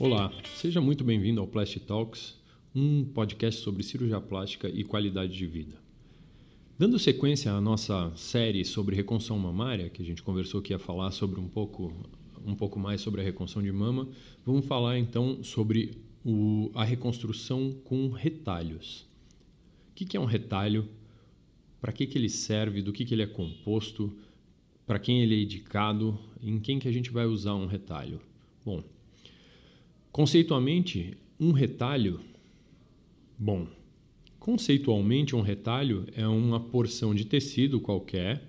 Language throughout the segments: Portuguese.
Olá, seja muito bem-vindo ao Plastic Talks, um podcast sobre cirurgia plástica e qualidade de vida. Dando sequência à nossa série sobre reconstrução mamária, que a gente conversou que ia falar sobre um pouco, um pouco mais sobre a reconstrução de mama, vamos falar então sobre o, a reconstrução com retalhos. O que, que é um retalho? Para que, que ele serve? Do que, que ele é composto? Para quem ele é indicado? Em quem que a gente vai usar um retalho? Bom, Conceitualmente, um retalho, bom, conceitualmente um retalho é uma porção de tecido qualquer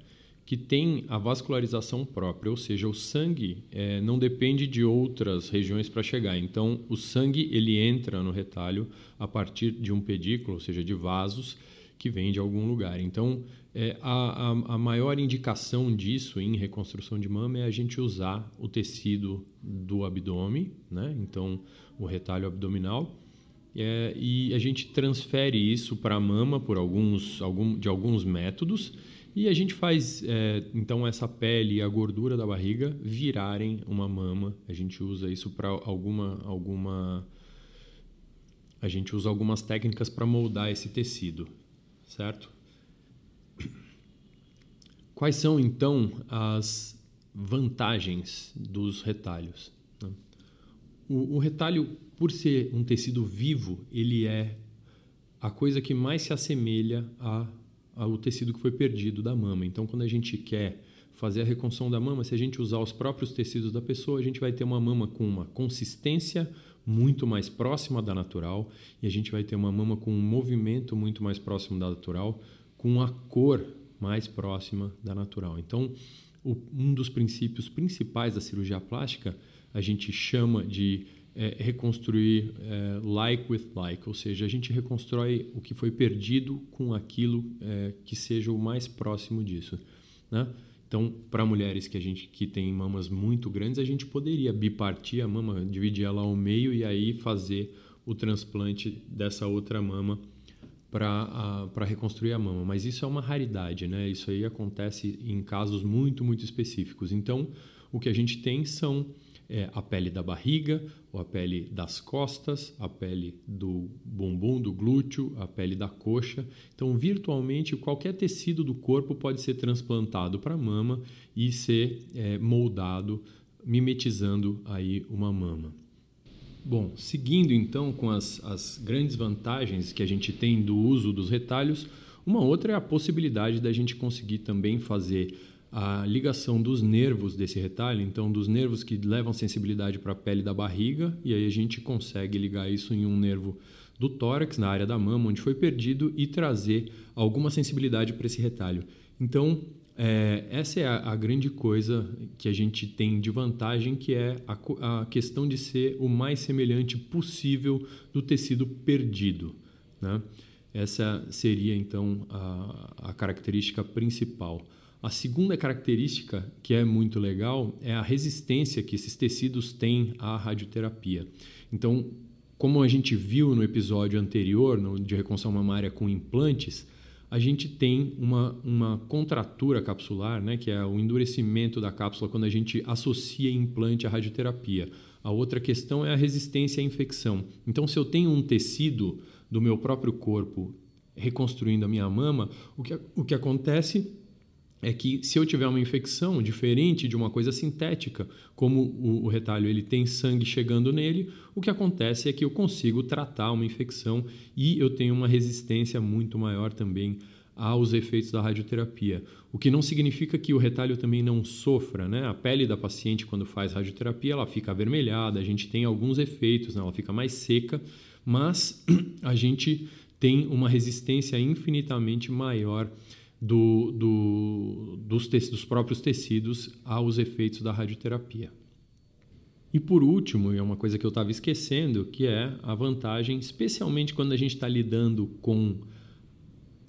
que tem a vascularização própria, ou seja, o sangue é, não depende de outras regiões para chegar. Então, o sangue ele entra no retalho a partir de um pedículo, ou seja, de vasos que vem de algum lugar. Então, é, a, a, a, maior indicação disso em reconstrução de mama é a gente usar o tecido do abdômen, né? então o retalho abdominal, é, e a gente transfere isso para a mama por alguns, algum, de alguns métodos, e a gente faz é, então essa pele e a gordura da barriga virarem uma mama. A gente usa isso para alguma, alguma. A gente usa algumas técnicas para moldar esse tecido, certo? Quais são então as vantagens dos retalhos? Né? O, o, retalho, por ser um tecido vivo, ele é a coisa que mais se assemelha a, ao tecido que foi perdido da mama. Então, quando a gente quer fazer a reconstrução da mama, se a gente usar os próprios tecidos da pessoa, a gente vai ter uma mama com uma consistência muito mais próxima da natural e a gente vai ter uma mama com um movimento muito mais próximo da natural, com a cor mais próxima da natural. Então, o, um dos princípios principais da cirurgia plástica a gente chama de é, reconstruir é, like with like, ou seja, a gente reconstrói o que foi perdido com aquilo é, que seja o mais próximo disso. Né? Então, para mulheres que a gente que tem mamas muito grandes, a gente poderia bipartir a mama, dividir ela ao meio e aí fazer o transplante dessa outra mama para reconstruir a mama. Mas isso é uma raridade, né? Isso aí acontece em casos muito, muito específicos. Então, o que a gente tem são é, a pele da barriga, ou a pele das costas, a pele do bumbum, do glúteo, a pele da coxa. Então, virtualmente, qualquer tecido do corpo pode ser transplantado para a mama e ser é, moldado, mimetizando aí uma mama. Bom, seguindo então com as, as grandes vantagens que a gente tem do uso dos retalhos, uma outra é a possibilidade da gente conseguir também fazer a ligação dos nervos desse retalho, então dos nervos que levam sensibilidade para a pele da barriga, e aí a gente consegue ligar isso em um nervo do tórax, na área da mama, onde foi perdido, e trazer alguma sensibilidade para esse retalho. Então, é, essa é a, a, grande coisa que a gente tem de vantagem, que é a, a questão de ser o mais semelhante possível do tecido perdido. Né? Essa seria então a, a característica principal. A segunda característica que é muito legal é a resistência que esses tecidos têm à radioterapia. Então, como a gente viu no episódio anterior, no, de reconstrução mamária com implantes, a gente tem uma, uma contratura capsular, né, que é o endurecimento da cápsula quando a gente associa implante à radioterapia. A outra questão é a resistência à infecção. Então, se eu tenho um tecido do meu próprio corpo reconstruindo a minha mama, o que, o que acontece é que se eu tiver uma infecção diferente de uma coisa sintética, como o, o, retalho ele tem sangue chegando nele, o que acontece é que eu consigo tratar uma infecção e eu tenho uma resistência muito maior também aos efeitos da radioterapia. O que não significa que o retalho também não sofra, né? A pele da paciente quando faz radioterapia, ela fica avermelhada, a gente tem alguns efeitos, né? ela fica mais seca, mas a gente tem uma resistência infinitamente maior do, do, dos, dos próprios tecidos aos efeitos da radioterapia. E por último, e é uma coisa que eu estava esquecendo, que é a vantagem, especialmente quando a gente está lidando com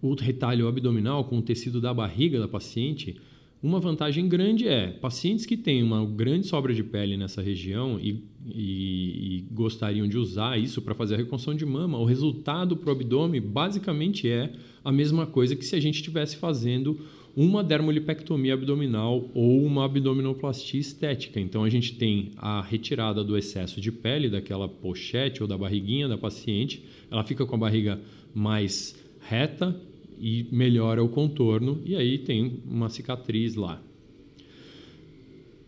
o retalho abdominal, com o tecido da barriga da paciente, Uma vantagem grande é pacientes que têm uma grande sobra de pele nessa região e, e, e gostariam de usar isso para fazer a reconstrução de mama, o resultado para o abdômen basicamente é a mesma coisa que se a gente estivesse fazendo uma dermolipectomia abdominal ou uma abdominoplastia estética. Então a gente tem a retirada do excesso de pele daquela pochete ou da barriguinha da paciente, ela fica com a barriga mais reta, e melhora o contorno e aí tem uma cicatriz lá.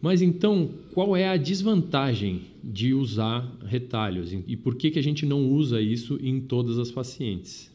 Mas então, qual é a desvantagem de usar retalhos e por que, que a gente não usa isso em todas as pacientes?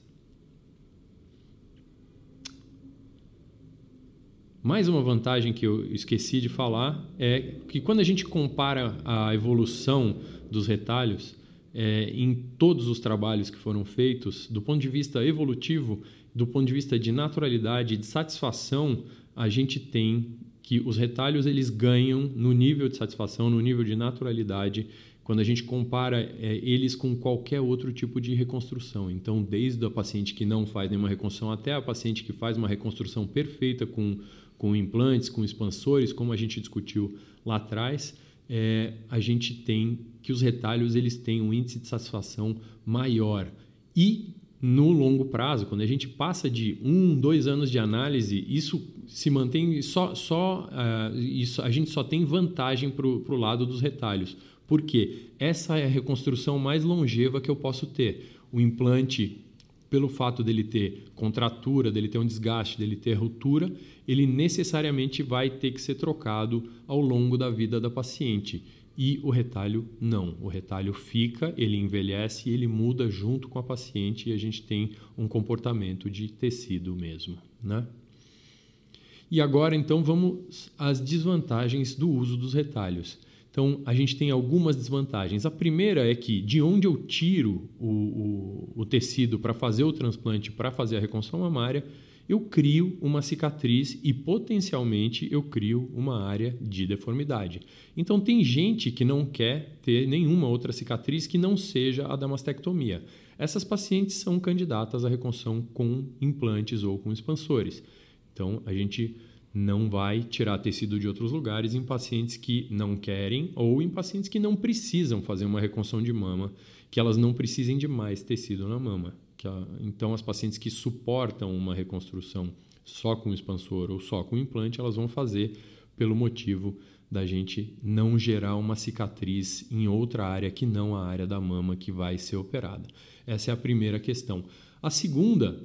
Mais uma vantagem que eu esqueci de falar é que quando a gente compara a evolução dos retalhos é, em todos os trabalhos que foram feitos, do ponto de vista evolutivo, do ponto de vista de naturalidade, de satisfação, a gente tem que os retalhos eles ganham no nível de satisfação, no nível de naturalidade, quando a gente compara é, eles com qualquer outro tipo de reconstrução. Então, desde a paciente que não faz nenhuma reconstrução até a paciente que faz uma reconstrução perfeita com, com implantes, com expansores, como a gente discutiu lá atrás, é, a gente tem que os retalhos eles têm um índice de satisfação maior. E no longo prazo, quando a gente passa de um, dois anos de análise, isso se mantém só, só uh, isso, a gente só tem vantagem para o lado dos retalhos. Por quê? Essa é a reconstrução mais longeva que eu posso ter. O implante, pelo fato dele ter contratura, dele ter um desgaste, dele ter ruptura, ele necessariamente vai ter que ser trocado ao longo da vida da paciente e o retalho não. O retalho fica, ele envelhece ele muda junto com a paciente e a gente tem um comportamento de tecido mesmo, né? E agora então vamos às desvantagens do uso dos retalhos. Então a gente tem algumas desvantagens. A primeira é que de onde eu tiro o, o, o tecido para fazer o transplante, para fazer a reconstrução mamária, eu crio uma cicatriz e potencialmente eu crio uma área de deformidade. Então tem gente que não quer ter nenhuma outra cicatriz que não seja a da mastectomia. Essas pacientes são candidatas à reconstrução com implantes ou com expansores. Então a gente não vai tirar tecido de outros lugares em pacientes que não querem ou em pacientes que não precisam fazer uma reconstrução de mama, que elas não precisem de mais tecido na mama. A, então, as pacientes que suportam uma reconstrução só com expansor ou só com implante, elas vão fazer pelo motivo da gente não gerar uma cicatriz em outra área que não a área da mama que vai ser operada. Essa é a primeira questão. A segunda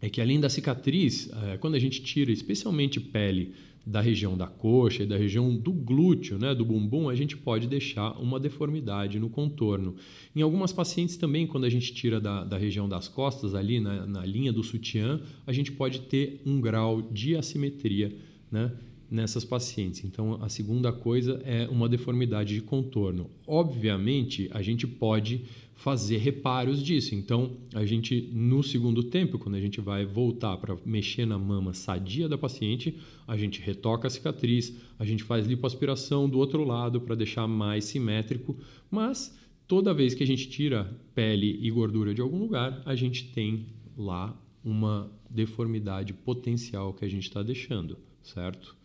é que além da cicatriz, eh, quando a gente tira especialmente pele da região da coxa e da região do glúteo, né, do bumbum, a gente pode deixar uma deformidade no contorno. Em algumas pacientes também, quando a gente tira da, da região das costas, ali na, na linha do sutiã, a gente pode ter um grau de assimetria né, nessas pacientes. Então, a segunda coisa é uma deformidade de contorno. Obviamente, a gente pode fazer reparos disso. Então, a gente, no segundo tempo, quando a gente vai voltar para mexer na mama sadia da paciente, a gente retoca a cicatriz, a gente faz lipoaspiração do outro lado para deixar mais simétrico, mas toda vez que a gente tira pele e gordura de algum lugar, a gente tem lá uma deformidade potencial que a gente está deixando, certo?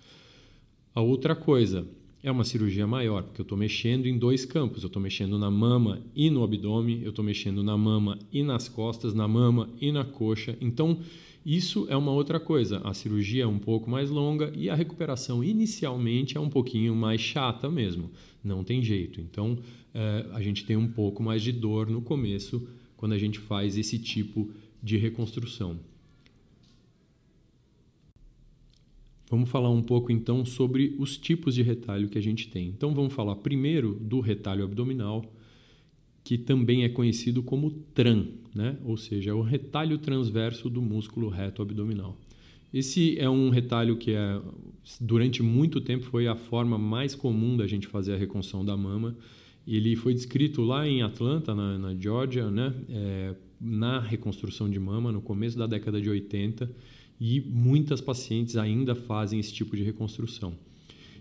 A outra coisa, é uma cirurgia maior, porque eu estou mexendo em dois campos. Eu estou mexendo na mama e no abdômen, eu estou mexendo na mama e nas costas, na mama e na coxa. Então, isso é uma outra coisa. A cirurgia é um pouco mais longa e a recuperação inicialmente é um pouquinho mais chata mesmo. Não tem jeito. Então, é, a gente tem um pouco mais de dor no começo quando a gente faz esse tipo de reconstrução. Vamos falar um pouco então sobre os tipos de retalho que a gente tem. Então vamos falar primeiro do retalho abdominal, que também é conhecido como TRAN, né? ou seja, é o retalho transverso do músculo reto abdominal. Esse é um retalho que é, durante muito tempo foi a forma mais comum da gente fazer a reconstrução da mama. Ele foi descrito lá em Atlanta, na, na Georgia, né? É, na reconstrução de mama, no começo da década de 80 e muitas pacientes ainda fazem esse tipo de reconstrução.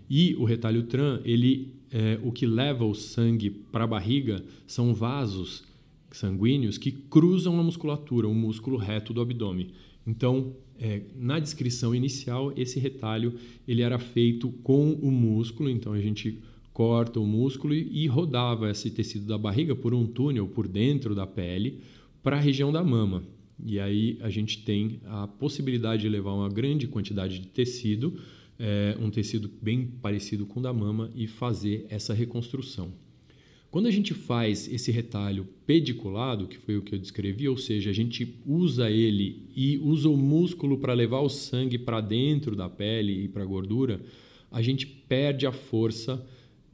E o retalho TRAN, ele, é, o que leva o sangue para a barriga são vasos sanguíneos que cruzam a musculatura, o músculo reto do abdômen. Então, é, na descrição inicial, esse retalho ele era feito com o músculo, então a gente corta o músculo e, e rodava esse tecido da barriga por um túnel por dentro da pele para a região da mama. E aí a gente tem a possibilidade de levar uma grande quantidade de tecido, é, um tecido bem parecido com o da mama, e fazer essa reconstrução. Quando a gente faz esse retalho pediculado, que foi o que eu descrevi, ou seja, a gente usa ele e usa o músculo para levar o sangue para dentro da pele e para a gordura, a gente perde a força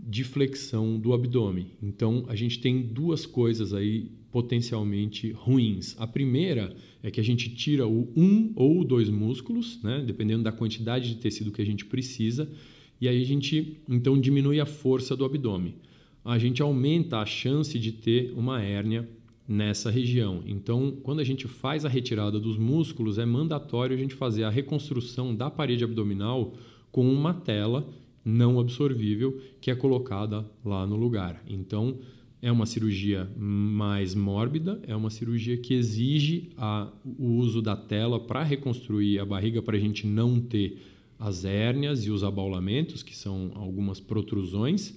de flexão do abdômen. Então, a gente tem duas coisas aí potencialmente ruins. A primeira é que a gente tira o um ou dois músculos, né, dependendo da quantidade de tecido que a gente precisa, e aí a gente então diminui a força do abdômen a gente aumenta a chance de ter uma hérnia nessa região. Então, quando a gente faz a retirada dos músculos, é mandatório a gente fazer a reconstrução da parede abdominal com uma tela não absorvível que é colocada lá no lugar. Então, é uma cirurgia mais mórbida, é uma cirurgia que exige a, o uso da tela para reconstruir a barriga para a gente não ter as hérnias e os abaulamentos, que são algumas protrusões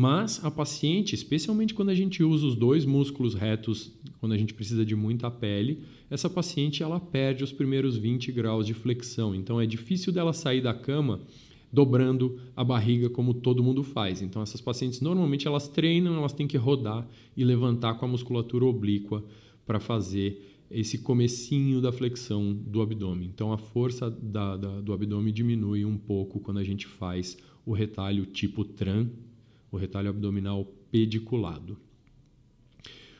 mas a paciente, especialmente quando a gente usa os dois músculos retos, quando a gente precisa de muita pele, essa paciente ela perde os primeiros 20 graus de flexão. Então é difícil dela sair da cama dobrando a barriga como todo mundo faz. Então essas pacientes normalmente elas treinam, elas têm que rodar e levantar com a musculatura oblíqua para fazer esse comecinho da flexão do abdômen. Então a força da, da, do abdômen diminui um pouco quando a gente faz o retalho tipo TRAN, o retalho abdominal pediculado.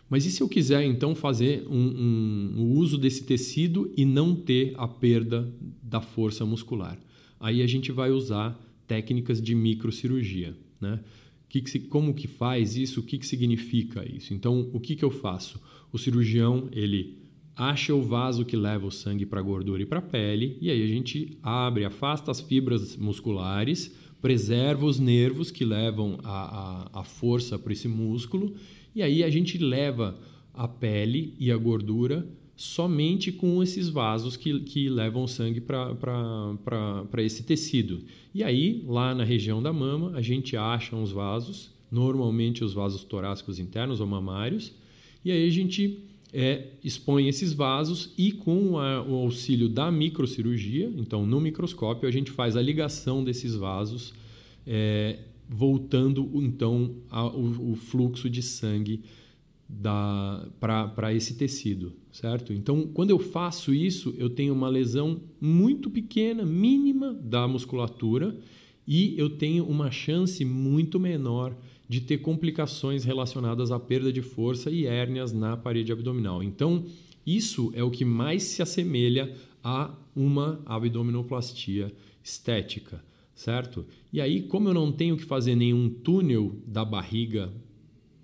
Mas e se eu quiser então fazer um, um, um, uso desse tecido e não ter a perda da força muscular? Aí a gente vai usar técnicas de microcirurgia. Né? Que que como que faz isso? O que, que significa isso? Então, o que, que eu faço? O cirurgião ele acha o vaso que leva o sangue para a gordura e para a pele, e aí a gente abre, afasta as fibras musculares, preserva os nervos que levam a, a, a força para esse músculo, e aí a gente leva a pele e a gordura somente com esses vasos que, que levam sangue para esse tecido. E aí, lá na região da mama, a gente acha uns vasos, normalmente os vasos torácicos internos ou mamários, e aí a gente é, expõe esses vasos e com a, o auxílio da microcirurgia, então no microscópio a gente faz a ligação desses vasos, é, voltando então o fluxo de sangue para esse tecido, certo? Então, quando eu faço isso, eu tenho uma lesão muito pequena, mínima da musculatura e eu tenho uma chance muito menor de ter complicações relacionadas à perda de força e hérnias na parede abdominal. Então, isso é o que mais se assemelha a uma abdominoplastia estética, certo? E aí, como eu não tenho que fazer nenhum túnel da barriga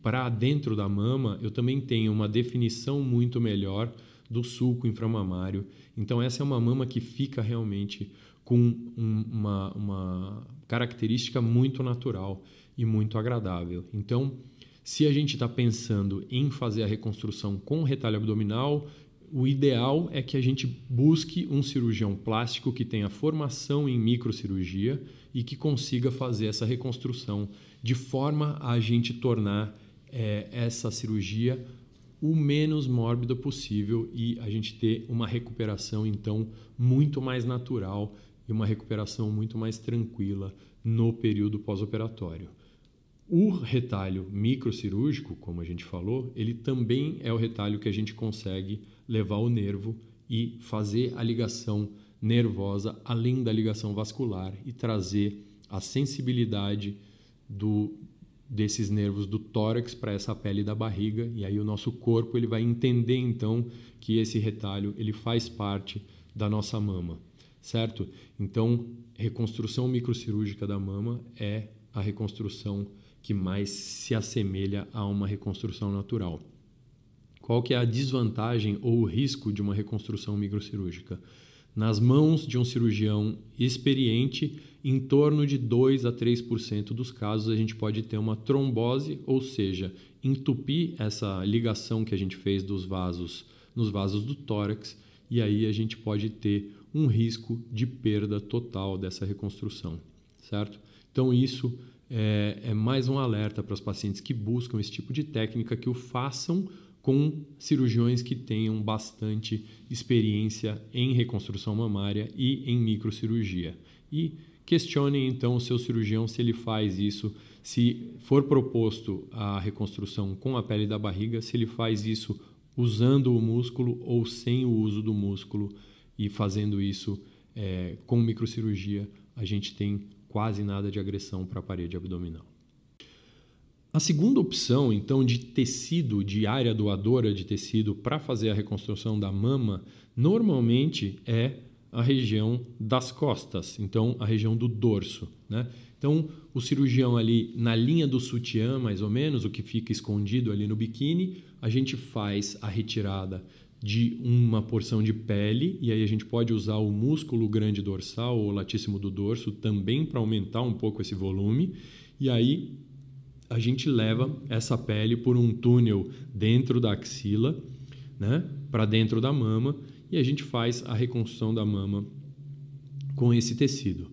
para dentro da mama, eu também tenho uma definição muito melhor do sulco inframamário. Então, essa é uma mama que fica realmente com uma, uma característica muito natural e muito agradável. Então, se a gente está pensando em fazer a reconstrução com retalho abdominal, o ideal é que a gente busque um cirurgião plástico que tenha formação em microcirurgia e que consiga fazer essa reconstrução de forma a gente tornar é, essa cirurgia o menos mórbida possível e a gente ter uma recuperação então muito mais natural e uma recuperação muito mais tranquila no período pós-operatório. O retalho microcirúrgico, como a gente falou, ele também é o retalho que a gente consegue levar o nervo e fazer a ligação nervosa além da ligação vascular e trazer a sensibilidade do, desses nervos do tórax para essa pele da barriga e aí o nosso corpo ele vai entender então que esse retalho ele faz parte da nossa mama, certo? Então, reconstrução microcirúrgica da mama é a reconstrução que mais se assemelha a uma reconstrução natural. Qual que é a desvantagem ou o risco de uma reconstrução microcirúrgica? Nas mãos de um cirurgião experiente, em torno de 2 a 3% dos casos a gente pode ter uma trombose, ou seja, entupir essa ligação que a gente fez dos vasos nos vasos do tórax e aí a gente pode ter um risco de perda total dessa reconstrução, certo? Então isso é, é mais um alerta para os pacientes que buscam esse tipo de técnica que o façam com cirurgiões que tenham bastante experiência em reconstrução mamária e em microcirurgia. E questionem então o seu cirurgião se ele faz isso, se for proposto a reconstrução com a pele da barriga, se ele faz isso usando o músculo ou sem o uso do músculo e fazendo isso é, com microcirurgia, a gente tem quase nada de agressão para a parede abdominal. A segunda opção, então, de tecido, de área doadora de tecido para fazer a reconstrução da mama, normalmente é a região das costas, então a região do dorso. Né? Então, o cirurgião ali na linha do sutiã, mais ou menos, o que fica escondido ali no biquíni, a gente faz a retirada de uma porção de pele e aí a gente pode usar o músculo grande dorsal ou latíssimo do dorso também para aumentar um pouco esse volume e aí a gente leva essa pele por um túnel dentro da axila, né, para dentro da mama e a gente faz a reconstrução da mama com esse tecido.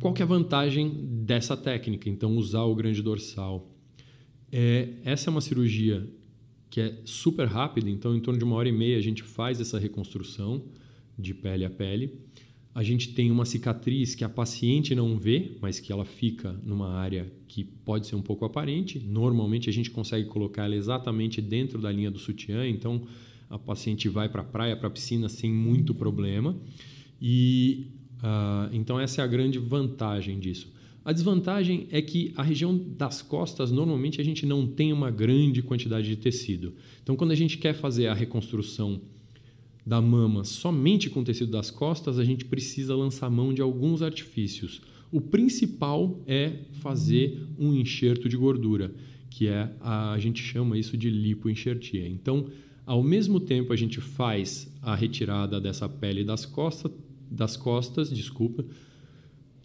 Qual que é a vantagem dessa técnica? Então usar o grande dorsal. É, essa é uma cirurgia que é super rápida, então em torno de uma hora e meia a gente faz essa reconstrução de pele a pele. A gente tem uma cicatriz que a paciente não vê, mas que ela fica numa área que pode ser um pouco aparente. Normalmente a gente consegue colocar ela exatamente dentro da linha do sutiã, então a paciente vai para a praia, para a piscina sem muito problema. E uh, então essa é a grande vantagem disso. A desvantagem é que a região das costas, normalmente a gente não tem uma grande quantidade de tecido. Então, quando a gente quer fazer a reconstrução da mama somente com tecido das costas, a gente precisa lançar mão de alguns artifícios. O principal é fazer um enxerto de gordura, que é a, a gente chama isso de lipoenxertia. Então, ao mesmo tempo a gente faz a retirada dessa pele das costas, das costas, desculpa,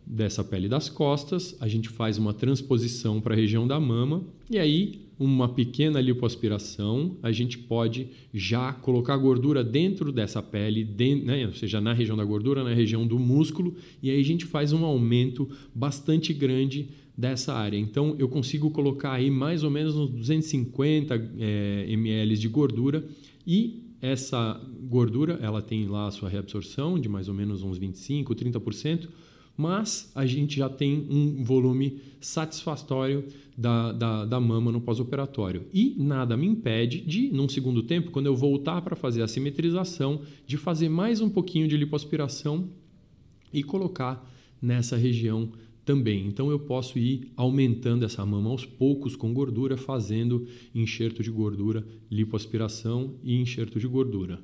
dessa pele das costas, a gente faz uma transposição para a região da mama e aí uma pequena lipoaspiração, a gente pode já colocar gordura dentro dessa pele, dentro, né? ou seja, na região da gordura, na região do músculo, e aí a gente faz um aumento bastante grande dessa área. Então eu consigo colocar aí mais ou menos uns 250 é, ml de gordura e essa gordura ela tem lá a sua reabsorção de mais ou menos uns 25, 30%, mas a gente já tem um volume satisfatório da, da, da mama no pós-operatório. E nada me impede de, num segundo tempo, quando eu voltar para fazer a simetrização, de fazer mais um pouquinho de lipoaspiração e colocar nessa região também. Então eu posso ir aumentando essa mama aos poucos com gordura, fazendo enxerto de gordura, lipoaspiração e enxerto de gordura.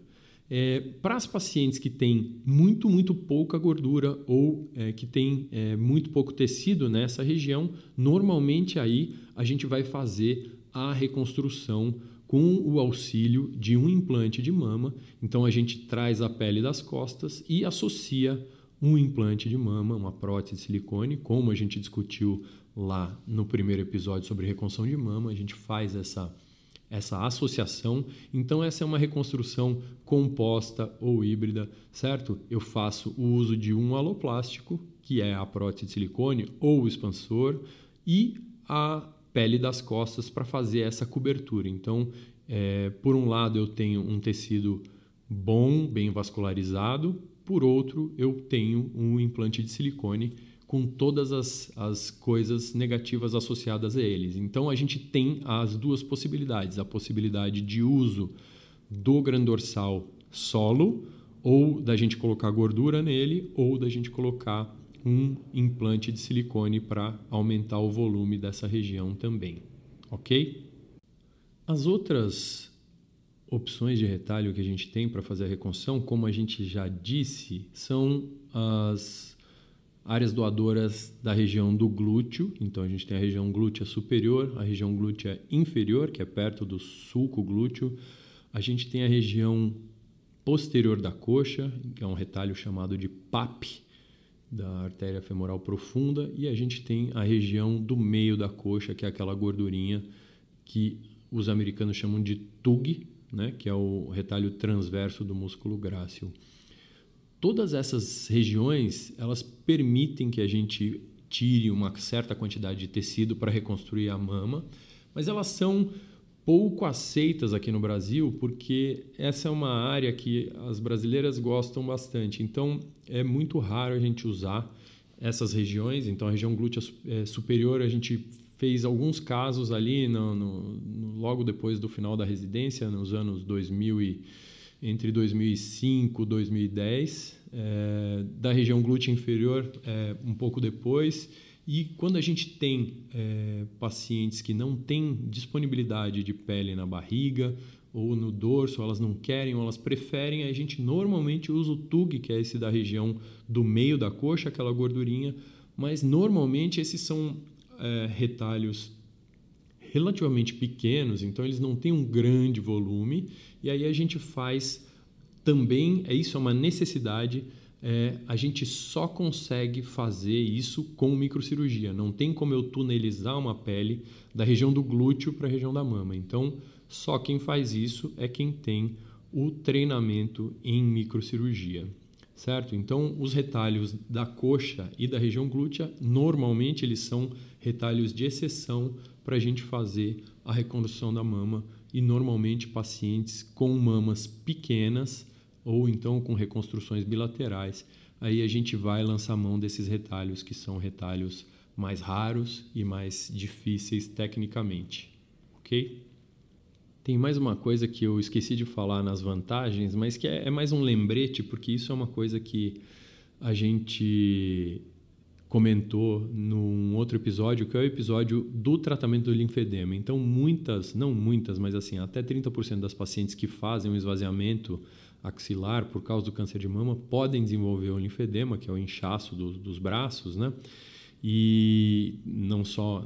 É, para as pacientes que têm muito, muito pouca gordura ou é, que têm é, muito pouco tecido nessa região, normalmente aí a gente vai fazer a reconstrução com o auxílio de um implante de mama. Então a gente traz a pele das costas e associa um implante de mama, uma prótese de silicone, como a gente discutiu lá no primeiro episódio sobre reconstrução de mama, a gente faz essa essa associação. Então, essa é uma reconstrução composta ou híbrida, certo? Eu faço o uso de um aloplástico, que é a prótese de silicone ou o expansor, e a pele das costas para fazer essa cobertura. Então, é, por um lado, eu tenho um tecido bom, bem vascularizado, por outro, eu tenho um implante de silicone com todas as, as coisas negativas associadas a eles. Então a gente tem as duas possibilidades: a possibilidade de uso do grandorsal solo, ou da gente colocar gordura nele, ou da gente colocar um implante de silicone para aumentar o volume dessa região também. Ok? As outras opções de retalho que a gente tem para fazer a reconstrução, como a gente já disse, são as áreas doadoras da região do glúteo. Então a gente tem a região glútea superior, a região glútea inferior, que é perto do sulco glúteo. A gente tem a região posterior da coxa, que é um retalho chamado de PAP, da artéria femoral profunda, e a gente tem a região do meio da coxa, que é aquela gordurinha que os americanos chamam de TUG, né, que é o retalho transverso do músculo grácil. Todas essas regiões, elas permitem que a gente tire uma certa quantidade de tecido para reconstruir a mama, mas elas são pouco aceitas aqui no Brasil porque essa é uma área que as brasileiras gostam bastante. Então é muito raro a gente usar essas regiões. Então a região glútea é, superior a gente fez alguns casos ali no, no, logo depois do final da residência, nos anos 2000 e, entre 2005 e 2010. É, da região glútea inferior é, um pouco depois e quando a gente tem é, pacientes que não têm disponibilidade de pele na barriga ou no dorso, elas não querem ou elas preferem, a gente normalmente usa o TUG, que é esse da região do meio da coxa, aquela gordurinha, mas normalmente esses são retalhos relativamente pequenos, então eles não têm um grande volume, e aí a gente faz também, é isso é uma necessidade é, a gente só consegue fazer isso com microcirurgia. Não tem como eu tunelizar uma pele da região do glúteo para a região da mama. Então, só quem faz isso é quem tem o treinamento em microcirurgia, certo? Então, os retalhos da coxa e da região glútea, normalmente eles são retalhos de exceção para a gente fazer a reconstrução da mama e normalmente pacientes com mamas pequenas ou então com reconstruções bilaterais. Aí a gente vai lançar mão desses retalhos que são retalhos mais raros e mais difíceis tecnicamente, ok? Tem mais uma coisa que eu esqueci de falar nas vantagens, mas que é, é mais um lembrete, porque isso é uma coisa que a gente comentou num outro episódio, que é o episódio do tratamento do linfedema. Então, muitas, não muitas, mas assim, até 30% das pacientes que fazem um esvaziamento axilar por causa do câncer de mama podem desenvolver o linfedema, que é o inchaço do, dos braços, né? E não só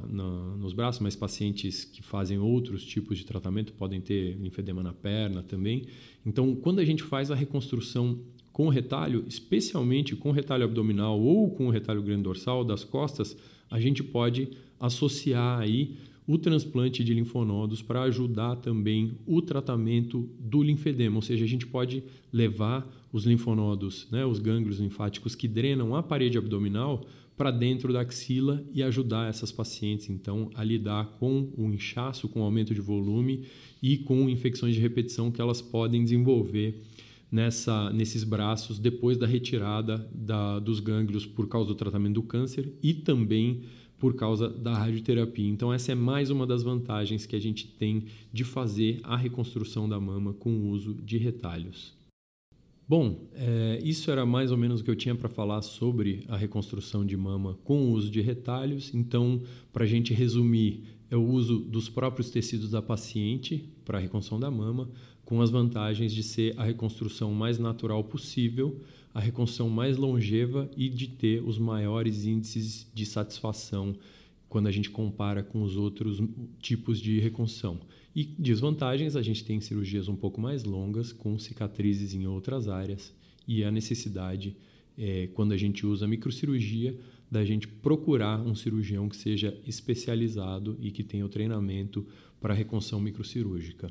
nos braços, mas pacientes que fazem outros tipos de tratamento podem ter linfedema na perna também. Então, quando a gente faz a reconstrução com retalho, especialmente com retalho abdominal ou com o retalho grande dorsal das costas, a gente pode associar aí o transplante de linfonodos para ajudar também o tratamento do linfedema, ou seja, a gente pode levar os linfonodos, né, os gânglios linfáticos que drenam a parede abdominal para dentro da axila e ajudar essas pacientes então a lidar com o inchaço, com o aumento de volume e com infecções de repetição que elas podem desenvolver nessa, nesses braços depois da retirada da, dos gânglios por causa do tratamento do câncer e também por causa da radioterapia. Então, essa é mais uma das vantagens que a gente tem de fazer a reconstrução da mama com o uso de retalhos. Bom, é, isso era mais ou menos o que eu tinha para falar sobre a reconstrução de mama com o uso de retalhos. Então, para a gente resumir, é o uso dos próprios tecidos da paciente para a reconstrução da mama, com as vantagens de ser a reconstrução mais natural possível a reconstrução mais longeva e de ter os maiores índices de satisfação quando a gente compara com os outros tipos de reconstrução. E desvantagens, a gente tem cirurgias um pouco mais longas, com cicatrizes em outras áreas, e a necessidade, é, quando a gente usa microcirurgia, da gente procurar um cirurgião que seja especializado e que tenha o treinamento para reconstrução microcirúrgica.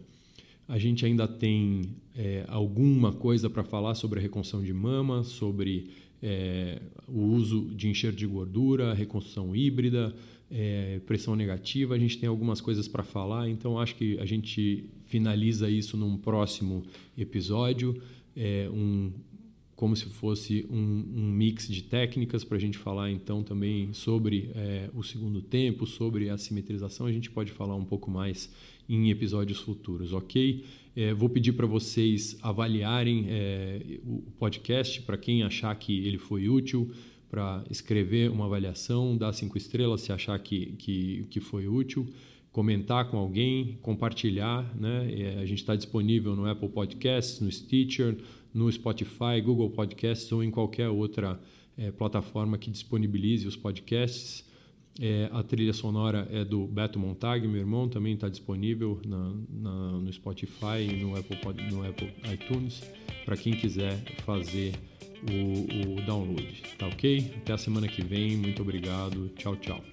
A gente ainda tem é, alguma coisa para falar sobre a reconstrução de mama, sobre é, o uso de enxerto de gordura, reconstrução híbrida, é, pressão negativa. A gente tem algumas coisas para falar, então acho que a gente finaliza isso num próximo episódio. É, um, como se fosse um, um mix de técnicas para a gente falar então também sobre é, o segundo tempo, sobre a simetrização. A gente pode falar um pouco mais em episódios futuros, ok? É, vou pedir para vocês avaliarem é, o podcast para quem achar que ele foi útil, para escrever uma avaliação, dar cinco estrelas se achar que, que, que foi útil, comentar com alguém, compartilhar. Né? A gente está disponível no Apple Podcasts, no Stitcher, no Spotify, Google Podcasts ou em qualquer outra é, plataforma que disponibilize os podcasts. É, a trilha sonora é do Beto Montag, meu irmão, também está disponível na, na, no Spotify e no Apple, no Apple iTunes, para quem quiser fazer o, o download. Tá ok? Até a semana que vem, muito obrigado, tchau, tchau.